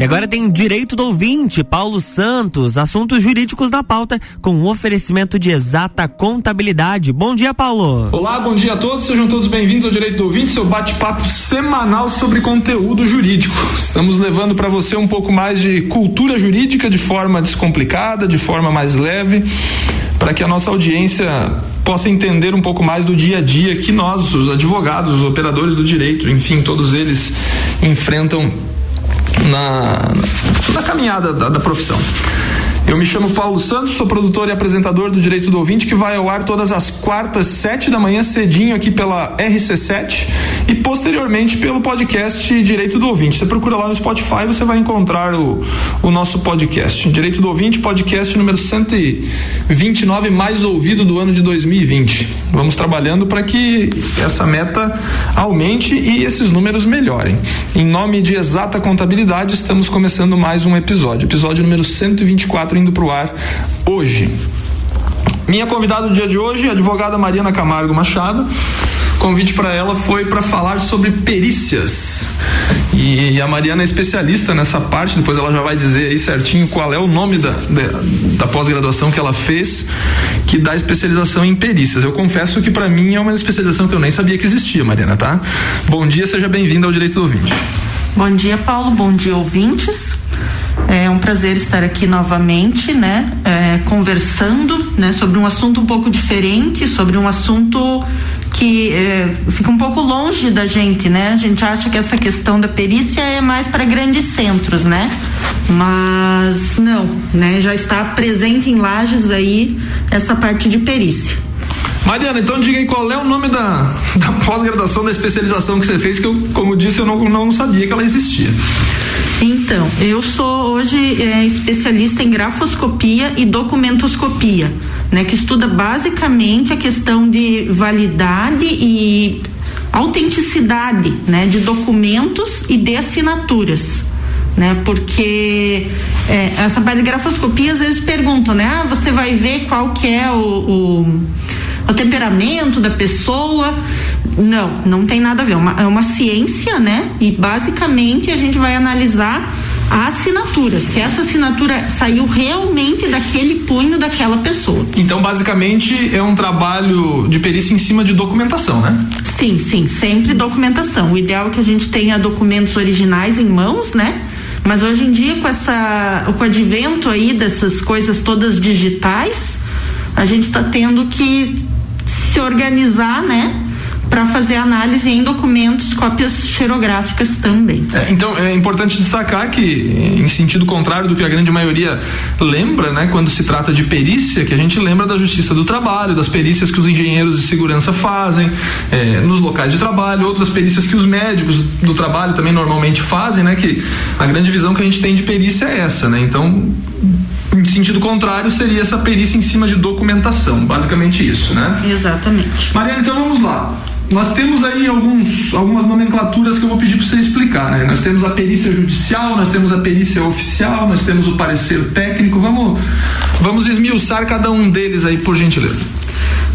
E agora tem direito do ouvinte, Paulo Santos, assuntos jurídicos da pauta, com um oferecimento de exata contabilidade. Bom dia, Paulo. Olá, bom dia a todos, sejam todos bem-vindos ao Direito do Ouvinte, seu bate-papo semanal sobre conteúdo jurídico. Estamos levando para você um pouco mais de cultura jurídica de forma descomplicada, de forma mais leve, para que a nossa audiência possa entender um pouco mais do dia a dia que nós, os advogados, os operadores do direito, enfim, todos eles enfrentam na, na caminhada da, da profissão. Eu me chamo Paulo Santos, sou produtor e apresentador do Direito do Ouvinte, que vai ao ar todas as quartas, sete da manhã, cedinho aqui pela RC7 e posteriormente pelo podcast Direito do Ouvinte. Você procura lá no Spotify, você vai encontrar o, o nosso podcast. Direito do Ouvinte, podcast número 129, mais ouvido do ano de 2020. Vamos trabalhando para que essa meta aumente e esses números melhorem. Em nome de Exata Contabilidade, estamos começando mais um episódio, episódio número 124 indo para o ar hoje. Minha convidada do dia de hoje, a advogada Mariana Camargo Machado. Convite para ela foi para falar sobre perícias. E a Mariana é especialista nessa parte, depois ela já vai dizer aí certinho qual é o nome da, da, da pós-graduação que ela fez, que dá especialização em perícias. Eu confesso que para mim é uma especialização que eu nem sabia que existia, Mariana, tá? Bom dia, seja bem-vinda ao Direito do Ouvinte. Bom dia, Paulo. Bom dia, ouvintes. É um prazer estar aqui novamente, né, é, conversando, né, sobre um assunto um pouco diferente, sobre um assunto que é, fica um pouco longe da gente, né? A gente acha que essa questão da perícia é mais para grandes centros, né? Mas não, né? Já está presente em Lages aí essa parte de perícia. Mariana, então diga aí qual é o nome da, da pós-graduação, da especialização que você fez, que eu, como disse, eu não, não sabia que ela existia. Então, eu sou hoje é, especialista em grafoscopia e documentoscopia, né, que estuda basicamente a questão de validade e autenticidade, né, de documentos e de assinaturas. Né, porque é, essa parte de grafoscopia às vezes perguntam, né? Ah, você vai ver qual que é o, o, o temperamento da pessoa. Não, não tem nada a ver. É uma, é uma ciência, né? E basicamente a gente vai analisar a assinatura, se essa assinatura saiu realmente daquele punho daquela pessoa. Então, basicamente, é um trabalho de perícia em cima de documentação, né? Sim, sim, sempre documentação. O ideal é que a gente tenha documentos originais em mãos, né? Mas hoje em dia, com essa, com o advento aí dessas coisas todas digitais, a gente está tendo que se organizar, né? Para fazer análise em documentos, cópias xerográficas também. É, então é importante destacar que, em sentido contrário do que a grande maioria lembra, né, quando se trata de perícia, que a gente lembra da Justiça do Trabalho, das perícias que os engenheiros de segurança fazem é, nos locais de trabalho, outras perícias que os médicos do trabalho também normalmente fazem, né, que a grande visão que a gente tem de perícia é essa, né? Então em sentido contrário, seria essa perícia em cima de documentação, basicamente isso, né? Exatamente. Mariana, então vamos lá. Nós temos aí alguns, algumas nomenclaturas que eu vou pedir para você explicar, né? Nós temos a perícia judicial, nós temos a perícia oficial, nós temos o parecer técnico. Vamos, vamos esmiuçar cada um deles aí, por gentileza.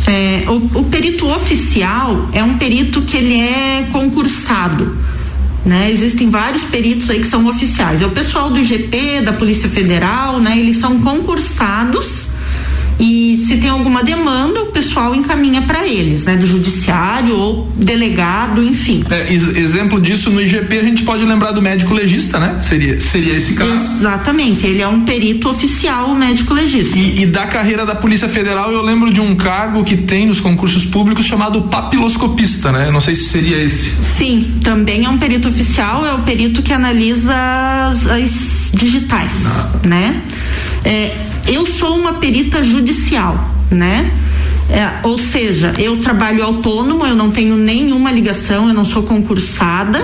É, o, o perito oficial é um perito que ele é concursado. Né? Existem vários peritos aí que são oficiais. É o pessoal do IGP, da Polícia Federal, né? Eles são concursados e se tem alguma demanda, o pessoal encaminha para eles, né? Do judiciário ou delegado, enfim. É, exemplo disso no IGP a gente pode lembrar do médico legista, né? Seria, seria esse caso. Exatamente, ele é um perito oficial, o médico legista. E, e da carreira da Polícia Federal eu lembro de um cargo que tem nos concursos públicos chamado papiloscopista, né? Não sei se seria esse. Sim, também é um perito oficial, é o perito que analisa as, as digitais, ah. né? É, eu sou uma perita judicial, né? É, ou seja, eu trabalho autônomo, eu não tenho nenhuma ligação, eu não sou concursada,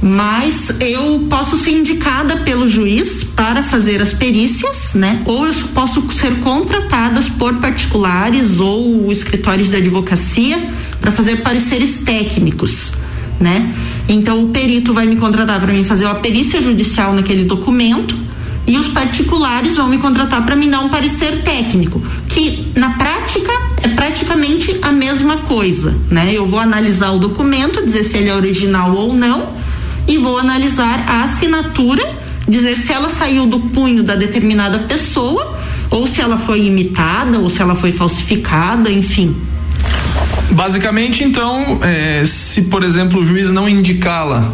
mas eu posso ser indicada pelo juiz para fazer as perícias, né? Ou eu posso ser contratadas por particulares ou escritórios de advocacia para fazer pareceres técnicos, né? Então o perito vai me contratar para mim fazer a perícia judicial naquele documento e os particulares vão me contratar para me dar um parecer técnico, que na prática é praticamente a mesma coisa, né? Eu vou analisar o documento, dizer se ele é original ou não, e vou analisar a assinatura dizer se ela saiu do punho da determinada pessoa ou se ela foi imitada ou se ela foi falsificada, enfim. Basicamente, então, é, se por exemplo o juiz não indicá-la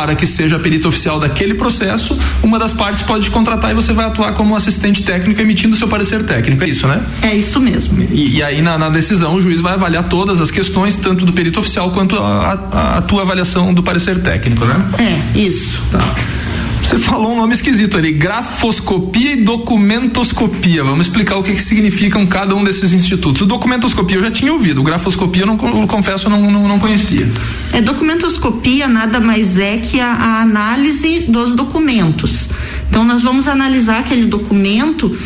para que seja a perita oficial daquele processo, uma das partes pode te contratar e você vai atuar como assistente técnico emitindo seu parecer técnico. É isso, né? É isso mesmo. E, e aí, na, na, decisão, o juiz vai avaliar todas as questões, tanto do perito oficial quanto a, a, a tua avaliação do parecer técnico, né? É, isso. Tá. Você falou um nome esquisito ali, grafoscopia e documentoscopia. Vamos explicar o que, que significam cada um desses institutos. O documentoscopia eu já tinha ouvido, grafoscopia eu, não, eu confesso não, não, não, conhecia. É, documentoscopia nada mais é que a, a análise dos documentos. Então nós vamos analisar aquele documento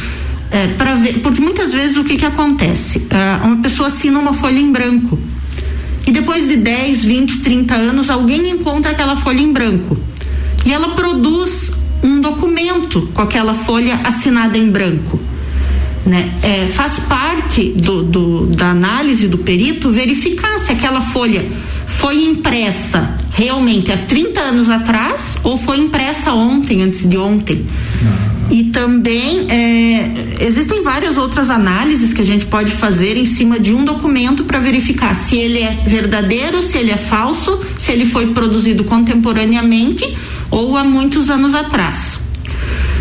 é, para ver, porque muitas vezes o que, que acontece? É, uma pessoa assina uma folha em branco. E depois de 10, 20, 30 anos, alguém encontra aquela folha em branco e ela produz um documento com aquela folha assinada em branco. Né? É, faz parte do, do, da análise do perito verificar se aquela folha foi impressa realmente há 30 anos atrás ou foi impressa ontem, antes de ontem. E também é, existem várias outras análises que a gente pode fazer em cima de um documento para verificar se ele é verdadeiro, se ele é falso, se ele foi produzido contemporaneamente ou há muitos anos atrás.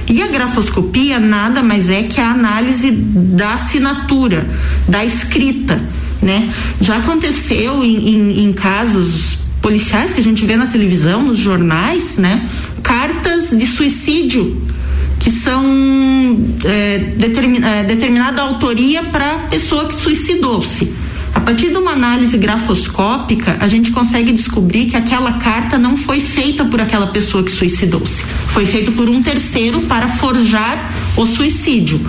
E a grafoscopia nada mais é que a análise da assinatura, da escrita, né? Já aconteceu em, em, em casos policiais que a gente vê na televisão, nos jornais, né? Cartas de suicídio que são é, determin, é, determinada autoria para a pessoa que suicidou-se. Partir de uma análise grafoscópica, a gente consegue descobrir que aquela carta não foi feita por aquela pessoa que suicidou-se. Foi feita por um terceiro para forjar o suicídio.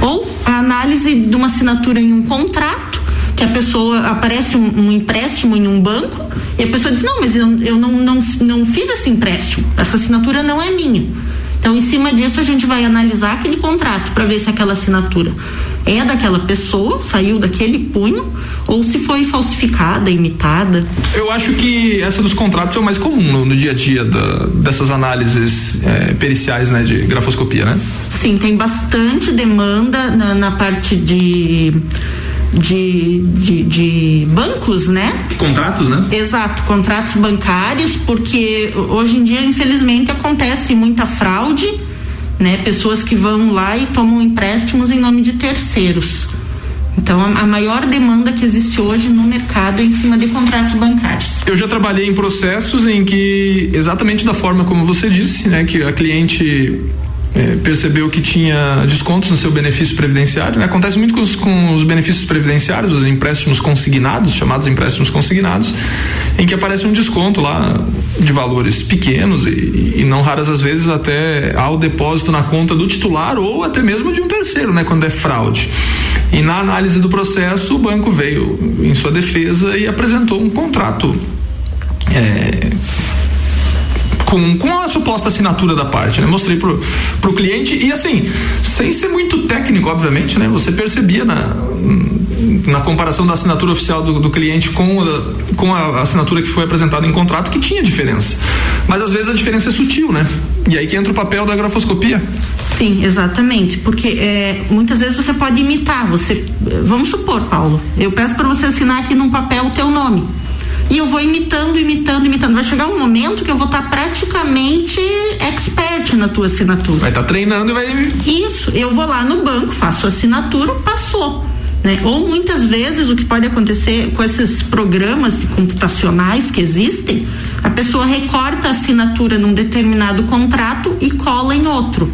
Ou a análise de uma assinatura em um contrato, que a pessoa aparece um, um empréstimo em um banco e a pessoa diz: Não, mas eu, eu não, não, não fiz esse empréstimo, essa assinatura não é minha. Então, em cima disso, a gente vai analisar aquele contrato para ver se aquela assinatura é daquela pessoa, saiu daquele punho, ou se foi falsificada, imitada. Eu acho que essa dos contratos é o mais comum no, no dia a dia da, dessas análises é, periciais, né, de grafoscopia, né? Sim, tem bastante demanda na, na parte de de, de, de, bancos, né? Contratos, né? Exato, contratos bancários, porque hoje em dia, infelizmente, acontece muita fraude, né? Pessoas que vão lá e tomam empréstimos em nome de terceiros. Então, a, maior demanda que existe hoje no mercado é em cima de contratos bancários. Eu já trabalhei em processos em que, exatamente da forma como você disse, né, que a cliente é, percebeu que tinha descontos no seu benefício previdenciário. Né? Acontece muito com os, com os, benefícios previdenciários, os empréstimos consignados, chamados empréstimos consignados, em que aparece um desconto lá de valores pequenos e, e não raras as vezes até ao depósito na conta do titular ou até mesmo de um terceiro, né? Quando é fraude. E na análise do processo, o banco veio em sua defesa e apresentou um contrato. É, com, com a suposta assinatura da parte, né? Mostrei pro, pro cliente e assim, sem ser muito técnico, obviamente, né? Você percebia na, na comparação da assinatura oficial do, do cliente com, a, com a assinatura que foi apresentada em contrato que tinha diferença. Mas às vezes a diferença é sutil, né? E aí que entra o papel da grafoscopia. Sim, exatamente, porque é, muitas vezes você pode imitar. Você, vamos supor, Paulo, eu peço para você assinar aqui num papel o teu nome e eu vou imitando, imitando, imitando. Vai chegar um momento que eu vou estar tá praticamente expert na tua assinatura. Vai estar tá treinando e vai. Isso, eu vou lá no banco, faço assinatura, passou. Né? Ou muitas vezes o que pode acontecer com esses programas computacionais que existem, a pessoa recorta a assinatura num determinado contrato e cola em outro.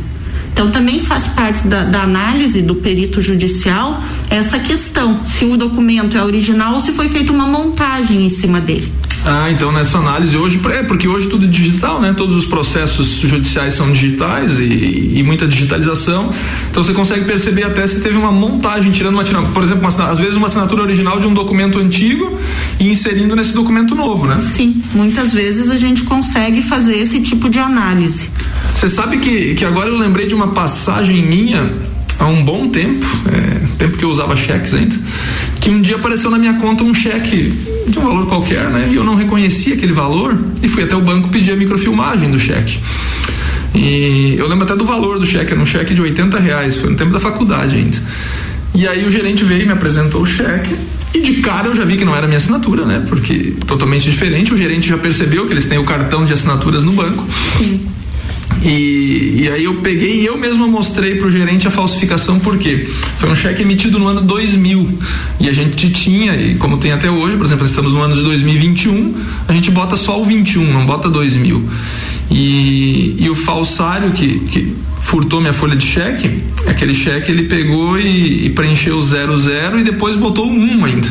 Então também faz parte da, da, análise do perito judicial essa questão, se o documento é original ou se foi feita uma montagem em cima dele. Ah, então nessa análise hoje, é porque hoje tudo é digital, né? Todos os processos judiciais são digitais e, e muita digitalização. Então você consegue perceber até se teve uma montagem, tirando uma, por exemplo, uma, às vezes uma assinatura original de um documento antigo e inserindo nesse documento novo, né? Sim, muitas vezes a gente consegue fazer esse tipo de análise. Você sabe que, que agora eu lembrei de uma passagem minha há um bom tempo, é, tempo que eu usava cheques ainda, que um dia apareceu na minha conta um cheque de um valor qualquer, né? E eu não reconhecia aquele valor e fui até o banco pedir a microfilmagem do cheque. E eu lembro até do valor do cheque, era um cheque de 80 reais, foi no tempo da faculdade ainda. E aí o gerente veio, me apresentou o cheque e de cara eu já vi que não era minha assinatura, né? Porque totalmente diferente. O gerente já percebeu que eles têm o cartão de assinaturas no banco. Sim. E, e aí eu peguei e eu mesmo mostrei pro gerente a falsificação porque foi um cheque emitido no ano 2000 e a gente tinha, e como tem até hoje, por exemplo, estamos no ano de 2021, a gente bota só o 21, não bota 2000. E, e o falsário que, que furtou minha folha de cheque, aquele cheque ele pegou e, e preencheu zero zero e depois botou um ainda.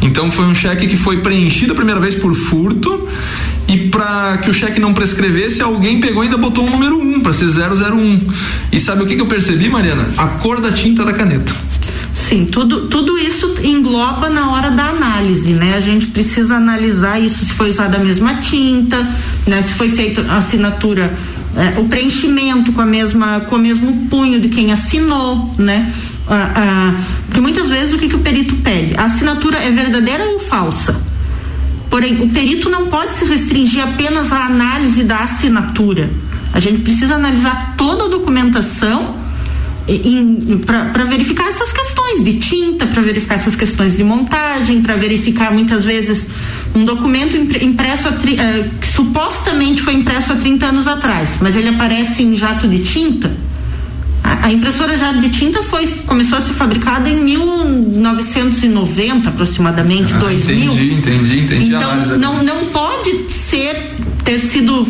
Então foi um cheque que foi preenchido a primeira vez por furto e para que o cheque não prescrevesse, alguém pegou e ainda botou um número 1 um, para ser 001. E sabe o que, que eu percebi, Mariana? A cor da tinta da caneta. Sim, tudo, tudo isso engloba na hora da análise, né? A gente precisa analisar isso se foi usada a mesma tinta, né? Se foi feita assinatura, é, o preenchimento com a mesma, com o mesmo punho de quem assinou, né? Ah, ah, porque muitas vezes o que, que o perito pede? A assinatura é verdadeira ou falsa? Porém, o perito não pode se restringir apenas à análise da assinatura. A gente precisa analisar toda a documentação para verificar essas questões de tinta, para verificar essas questões de montagem, para verificar muitas vezes um documento impresso tri, uh, que supostamente foi impresso há 30 anos atrás, mas ele aparece em jato de tinta a, impressora já de tinta foi começou a ser fabricada em 1990 aproximadamente, ah, 2000. Entendi, entendi, entendi. Então não, não pode ser ter sido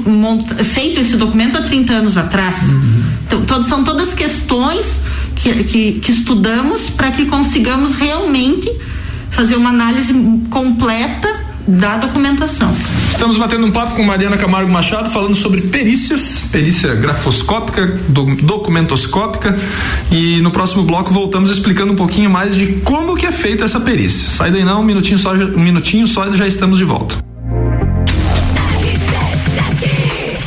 feito esse documento há 30 anos atrás. Uhum. Então, são todas questões que, que, que estudamos para que consigamos realmente fazer uma análise completa da documentação. Estamos batendo um papo com Mariana Camargo Machado falando sobre perícias, perícia grafoscópica, do, documentoscópica e no próximo bloco voltamos explicando um pouquinho mais de como que é feita essa perícia. Sai daí não, um minutinho só, um minutinho só e já estamos de volta.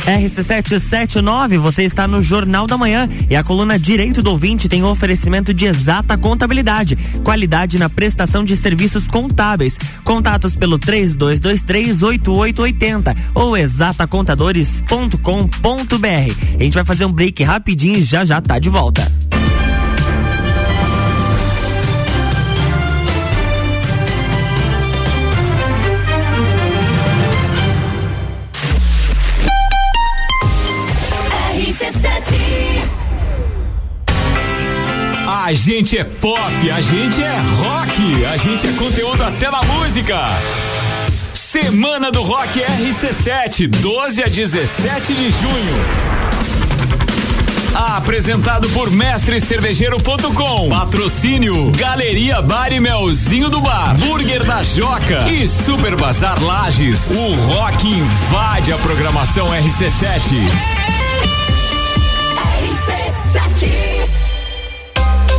RC779, você está no Jornal da Manhã e a coluna Direito do Ouvinte tem oferecimento de exata contabilidade, qualidade na prestação de serviços contábeis. Contatos pelo 32238880 ou exatacontadores.com.br. A gente vai fazer um break rapidinho e já já tá de volta. Gente é pop, a gente é rock, a gente é conteúdo até na música. Semana do Rock RC7, 12 a 17 de junho. Apresentado por mestrecervejeiro.com. Patrocínio Galeria Bar e Melzinho do Bar. Burger da Joca e Super Bazar Lages. O rock invade a programação RC7.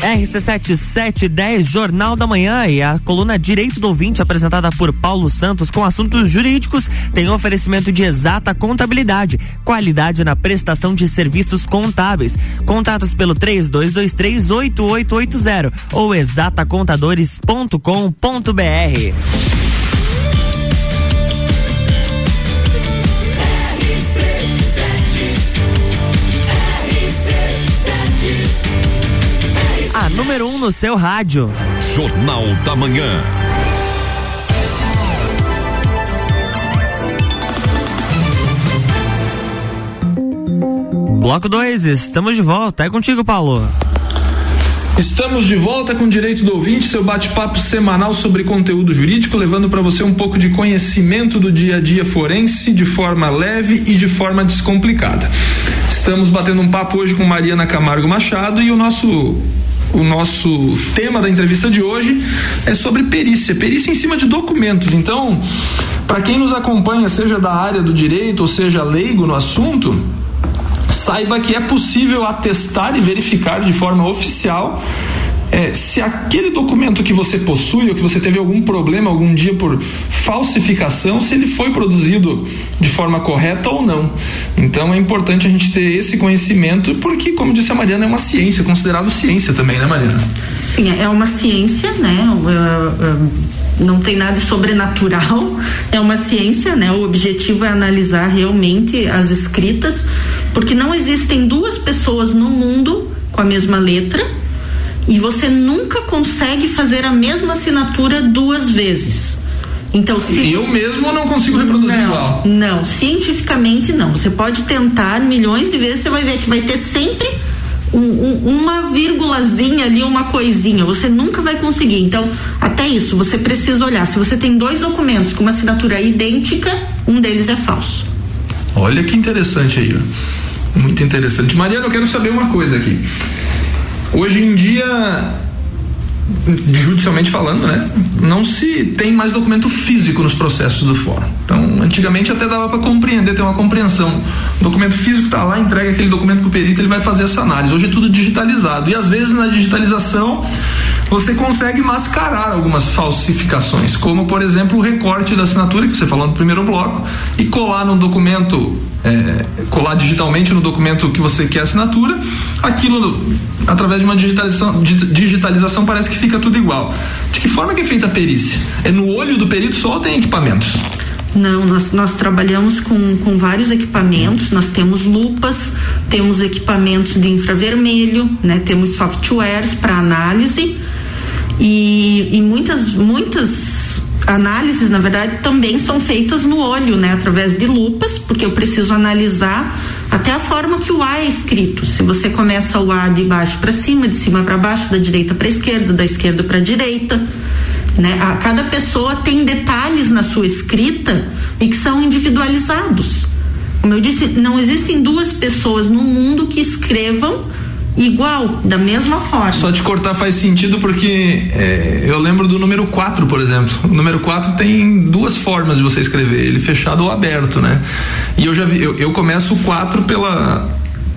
RC7710, Jornal da Manhã e a coluna Direito do Ouvinte, apresentada por Paulo Santos com assuntos jurídicos, tem oferecimento de exata contabilidade, qualidade na prestação de serviços contábeis. Contatos pelo 32238880 ou exatacontadores.com.br. número 1 um no seu rádio. Jornal da Manhã. Bloco 2, estamos de volta. É contigo, Paulo. Estamos de volta com o Direito do Ouvinte, seu bate-papo semanal sobre conteúdo jurídico, levando para você um pouco de conhecimento do dia a dia forense de forma leve e de forma descomplicada. Estamos batendo um papo hoje com Mariana Camargo Machado e o nosso o nosso tema da entrevista de hoje é sobre perícia, perícia em cima de documentos. Então, Para quem nos acompanha, seja da área do direito ou seja leigo no assunto, saiba que é possível atestar e verificar de forma oficial é, se aquele documento que você possui ou que você teve algum problema algum dia por falsificação, se ele foi produzido de forma correta ou não. Então é importante a gente ter esse conhecimento, porque, como disse a Mariana, é uma ciência, considerado ciência também, né, Mariana? Sim, é uma ciência, né? não tem nada sobrenatural, é uma ciência, né? O objetivo é analisar realmente as escritas, porque não existem duas pessoas no mundo com a mesma letra e você nunca consegue fazer a mesma assinatura duas vezes. Então, se eu mesmo não consigo reproduzir não, igual. Não, cientificamente não. Você pode tentar milhões de vezes, você vai ver que vai ter sempre um, um, uma vírgulazinha ali, uma coisinha. Você nunca vai conseguir. Então, até isso, você precisa olhar. Se você tem dois documentos com uma assinatura idêntica, um deles é falso. Olha que interessante aí. Muito interessante. Mariana, eu quero saber uma coisa aqui. Hoje em dia, judicialmente falando, né, não se tem mais documento físico nos processos do fórum. Então, antigamente até dava para compreender, ter uma compreensão. O documento físico está lá, entrega aquele documento para o perito, ele vai fazer essa análise. Hoje é tudo digitalizado e às vezes na digitalização você consegue mascarar algumas falsificações, como por exemplo o recorte da assinatura que você falou no primeiro bloco e colar no documento, é, colar digitalmente no documento que você quer assinatura, aquilo através de uma digitalização, digitalização parece que fica tudo igual. De que forma que é feita a perícia? É no olho do perito só ou tem equipamentos? Não, nós, nós trabalhamos com, com vários equipamentos, nós temos lupas, temos equipamentos de infravermelho, né, temos softwares para análise e, e muitas, muitas análises, na verdade, também são feitas no olho, né? Através de lupas, porque eu preciso analisar até a forma que o A é escrito. Se você começa o A de baixo para cima, de cima para baixo, da direita para esquerda, da esquerda para direita, né? A, cada pessoa tem detalhes na sua escrita e que são individualizados. Como eu disse, não existem duas pessoas no mundo que escrevam igual, da mesma forma. Só te cortar faz sentido porque é, eu lembro do número 4, por exemplo. O número 4 tem duas formas de você escrever, ele fechado ou aberto, né? E eu já vi, eu, eu começo o 4 pela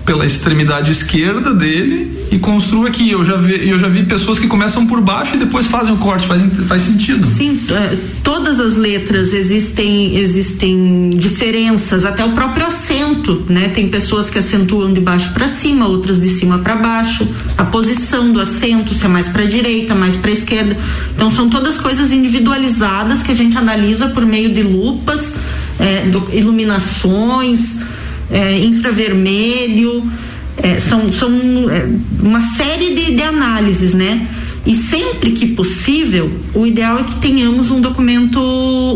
pela extremidade esquerda dele e construo aqui. Eu já vi, eu já vi pessoas que começam por baixo e depois fazem o corte, faz, faz sentido. Sim, é, todas as letras existem existem diferenças, até o próprio acento, né? Tem pessoas que acentuam de baixo para cima, outras de cima para baixo, a posição do acento, se é mais para direita, mais para esquerda. Então são todas coisas individualizadas que a gente analisa por meio de lupas, é, do, iluminações é, infravermelho, é, são, são é, uma série de, de análises, né? E sempre que possível, o ideal é que tenhamos um documento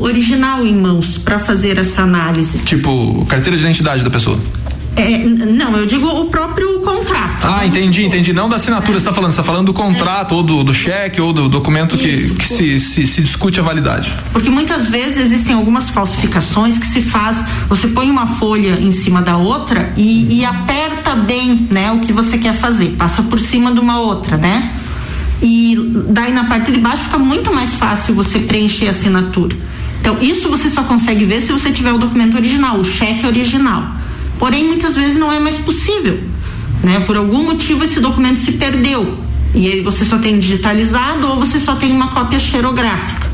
original em mãos para fazer essa análise. Tipo, carteira de identidade da pessoa. É, não, eu digo o próprio contrato. Ah, entendi, entendi. Não da assinatura, você está falando, você está falando do contrato, é. ou do, do cheque, ou do documento que, que se, se, se, discute a validade. Porque muitas vezes existem algumas falsificações que se faz, você põe uma folha em cima da outra e, e aperta bem né, o que você quer fazer, passa por cima de uma outra, né? E daí na parte de baixo fica muito mais fácil você preencher a assinatura. Então, isso você só consegue ver se você tiver o documento original, o cheque original. Porém, muitas vezes não é mais possível. Né? Por algum motivo esse documento se perdeu. E aí você só tem digitalizado ou você só tem uma cópia xerográfica.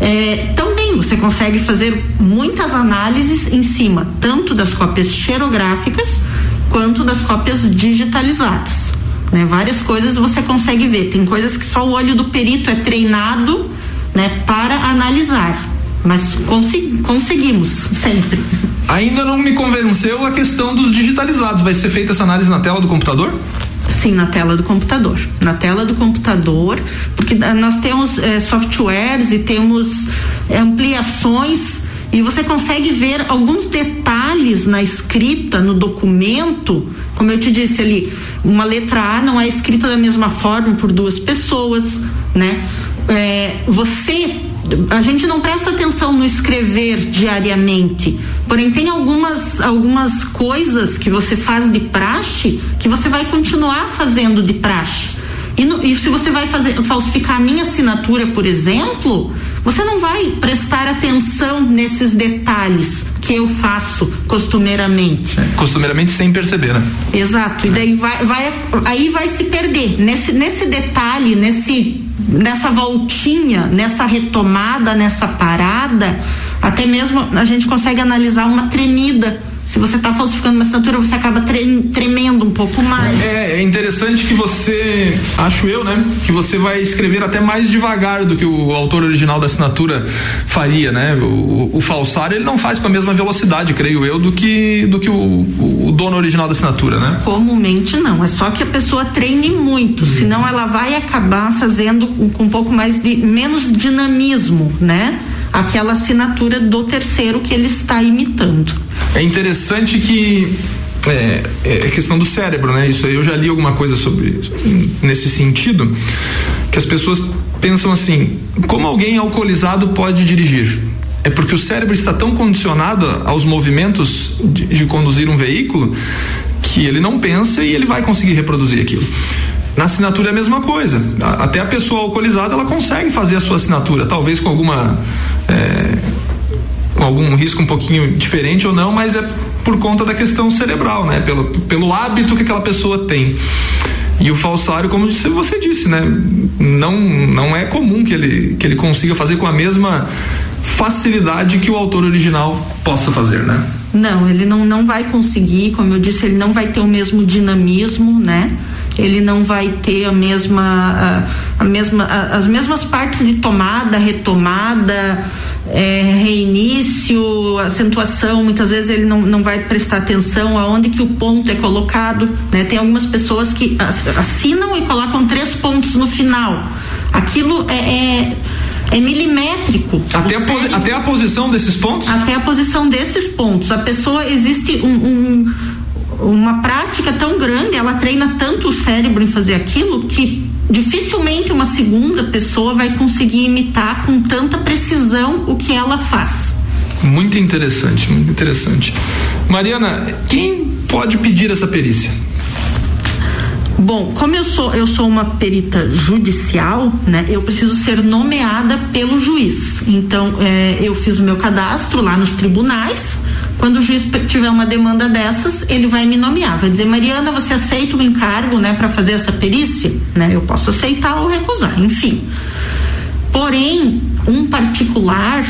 É, também você consegue fazer muitas análises em cima, tanto das cópias xerográficas quanto das cópias digitalizadas. Né? Várias coisas você consegue ver. Tem coisas que só o olho do perito é treinado né, para analisar. Mas consegui, conseguimos sempre. Ainda não me convenceu a questão dos digitalizados. Vai ser feita essa análise na tela do computador? Sim, na tela do computador. Na tela do computador, porque nós temos é, softwares e temos é, ampliações e você consegue ver alguns detalhes na escrita, no documento. Como eu te disse ali, uma letra A não é escrita da mesma forma por duas pessoas, né? É, você a gente não presta atenção no escrever diariamente. Porém, tem algumas, algumas coisas que você faz de praxe que você vai continuar fazendo de praxe. E, no, e se você vai fazer, falsificar a minha assinatura, por exemplo, você não vai prestar atenção nesses detalhes que eu faço costumeiramente. É, costumeiramente sem perceber, né? Exato. E daí vai, vai, aí vai se perder nesse, nesse detalhe, nesse, nessa voltinha, nessa retomada, nessa parada. Até mesmo a gente consegue analisar uma tremida se você está falsificando uma assinatura, você acaba tre tremendo um pouco mais. É, é interessante que você, acho eu, né, que você vai escrever até mais devagar do que o autor original da assinatura faria, né? O, o falsário ele não faz com a mesma velocidade, creio eu, do que do que o, o dono original da assinatura, né? Comumente não, é só que a pessoa treine muito, senão ela vai acabar fazendo com um pouco mais de menos dinamismo, né? Aquela assinatura do terceiro que ele está imitando. É interessante que é, é questão do cérebro, né? Isso eu já li alguma coisa sobre nesse sentido, que as pessoas pensam assim: como alguém alcoolizado pode dirigir? É porque o cérebro está tão condicionado aos movimentos de, de conduzir um veículo que ele não pensa e ele vai conseguir reproduzir aquilo. Na assinatura é a mesma coisa. Até a pessoa alcoolizada ela consegue fazer a sua assinatura, talvez com alguma é, com algum risco um pouquinho diferente ou não, mas é por conta da questão cerebral, né? Pelo, pelo hábito que aquela pessoa tem. E o falsário, como você disse, né? Não, não é comum que ele, que ele consiga fazer com a mesma facilidade que o autor original possa fazer, né? Não, ele não, não vai conseguir, como eu disse, ele não vai ter o mesmo dinamismo, né? Ele não vai ter a mesma, a, a mesma a, as mesmas partes de tomada, retomada, é, reinício, acentuação, muitas vezes ele não, não vai prestar atenção aonde que o ponto é colocado, né? Tem algumas pessoas que assinam e colocam três pontos no final. Aquilo é, é é milimétrico. Até a, até a posição desses pontos? Até a posição desses pontos. A pessoa existe um, um, uma prática tão grande, ela treina tanto o cérebro em fazer aquilo que dificilmente uma segunda pessoa vai conseguir imitar com tanta precisão o que ela faz. Muito interessante, muito interessante. Mariana, quem pode pedir essa perícia? Bom, como eu sou eu sou uma perita judicial, né? Eu preciso ser nomeada pelo juiz. Então, é, eu fiz o meu cadastro lá nos tribunais quando o juiz tiver uma demanda dessas, ele vai me nomear, vai dizer, Mariana, você aceita o encargo, né, para fazer essa perícia? Né? Eu posso aceitar ou recusar, enfim. Porém, um particular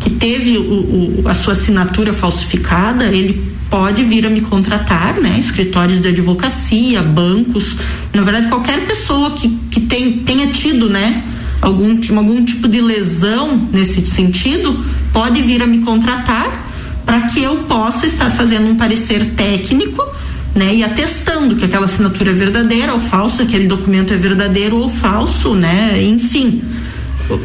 que teve o, o, a sua assinatura falsificada, ele pode vir a me contratar, né? Escritórios de advocacia, bancos, na verdade qualquer pessoa que, que tem, tenha tido, né? Algum, algum tipo de lesão nesse sentido, pode vir a me contratar para que eu possa estar fazendo um parecer técnico né, e atestando que aquela assinatura é verdadeira ou falsa, aquele documento é verdadeiro ou falso, né, enfim.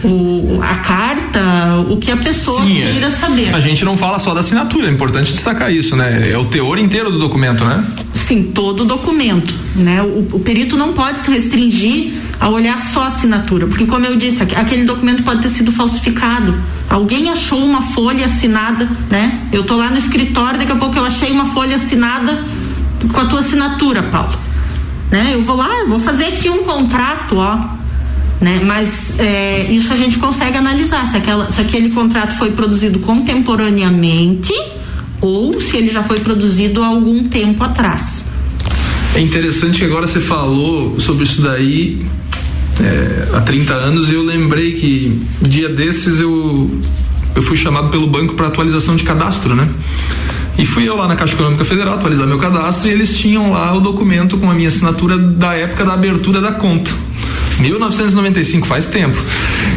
O, a carta, o que a pessoa Sim, é. queira saber. A gente não fala só da assinatura, é importante destacar isso, né? É o teor inteiro do documento, né? Sim, todo o documento, né? O, o perito não pode se restringir a olhar só a assinatura, porque como eu disse, aquele documento pode ter sido falsificado. Alguém achou uma folha assinada, né? Eu tô lá no escritório, daqui a pouco eu achei uma folha assinada com a tua assinatura, Paulo. Né? Eu vou lá, eu vou fazer aqui um contrato, ó. Né? Mas é, isso a gente consegue analisar se, aquela, se aquele contrato foi produzido contemporaneamente ou se ele já foi produzido há algum tempo atrás. É interessante que agora você falou sobre isso daí é, há 30 anos e eu lembrei que dia desses eu, eu fui chamado pelo banco para atualização de cadastro, né? E fui eu lá na Caixa Econômica Federal atualizar meu cadastro e eles tinham lá o documento com a minha assinatura da época da abertura da conta. 1995, faz tempo.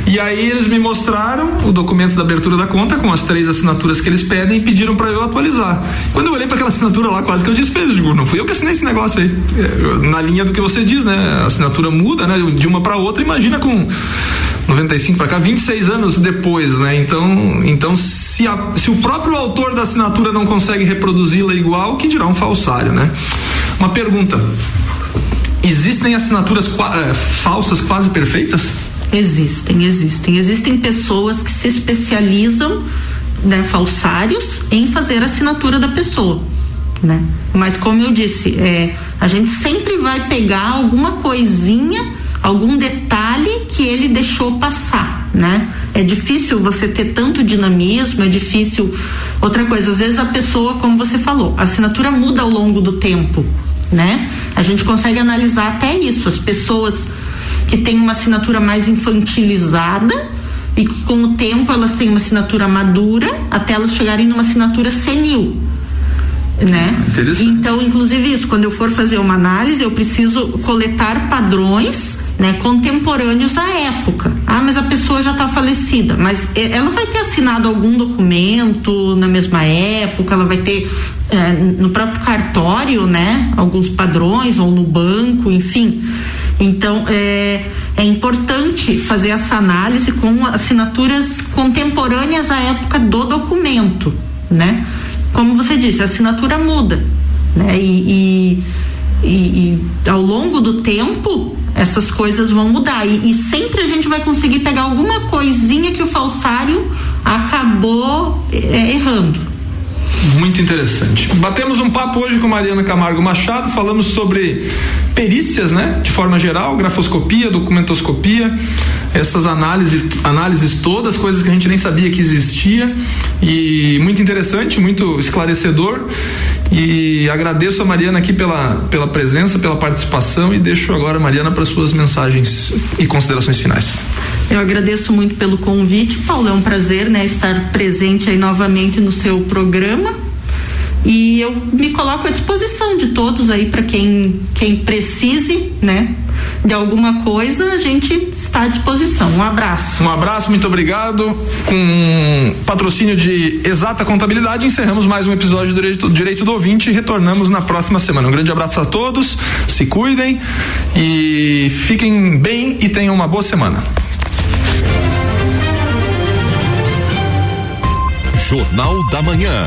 E aí eles me mostraram o documento da abertura da conta com as três assinaturas que eles pedem e pediram para eu atualizar. Quando eu olhei para aquela assinatura lá, quase que eu despejo, digo, não fui eu que assinei esse negócio aí. É, na linha do que você diz, né? A assinatura muda, né? De uma para outra, imagina com 95 para cá, 26 anos depois, né? Então, então se, a, se o próprio autor da assinatura não consegue reproduzi-la igual, que dirá um falsário, né? Uma pergunta. Existem assinaturas é, falsas quase perfeitas? Existem, existem. Existem pessoas que se especializam, né, falsários, em fazer a assinatura da pessoa. Né? Mas como eu disse, é, a gente sempre vai pegar alguma coisinha, algum detalhe que ele deixou passar. né? É difícil você ter tanto dinamismo, é difícil. Outra coisa, às vezes a pessoa, como você falou, a assinatura muda ao longo do tempo, né? A gente consegue analisar até isso. As pessoas que têm uma assinatura mais infantilizada e que com o tempo elas têm uma assinatura madura até elas chegarem numa assinatura senil né? Então, inclusive isso, quando eu for fazer uma análise, eu preciso coletar padrões né, contemporâneos à época. Ah, mas a pessoa já está falecida, mas ela vai ter assinado algum documento na mesma época, ela vai ter é, no próprio cartório, né, alguns padrões ou no banco, enfim. Então é, é importante fazer essa análise com assinaturas contemporâneas à época do documento, né? como você disse, a assinatura muda, né? E, e, e, e ao longo do tempo essas coisas vão mudar e, e, sempre a gente vai conseguir pegar alguma coisinha que o falsário acabou é, errando. Muito interessante. Batemos um papo hoje com Mariana Camargo Machado, falamos sobre perícias, né? De forma geral, grafoscopia, documentoscopia, essas análises, análises todas, coisas que a gente nem sabia que existia e muito interessante, muito esclarecedor e agradeço a Mariana aqui pela, pela presença, pela participação e deixo agora a Mariana para suas mensagens e considerações finais. Eu agradeço muito pelo convite, Paulo. É um prazer, né, estar presente aí novamente no seu programa. E eu me coloco à disposição de todos aí para quem quem precise, né, de alguma coisa, a gente está à disposição. Um abraço. Um abraço, muito obrigado. Com patrocínio de Exata Contabilidade, encerramos mais um episódio do Direito, Direito do Ouvinte e retornamos na próxima semana. Um grande abraço a todos, se cuidem e fiquem bem e tenham uma boa semana. Jornal da Manhã.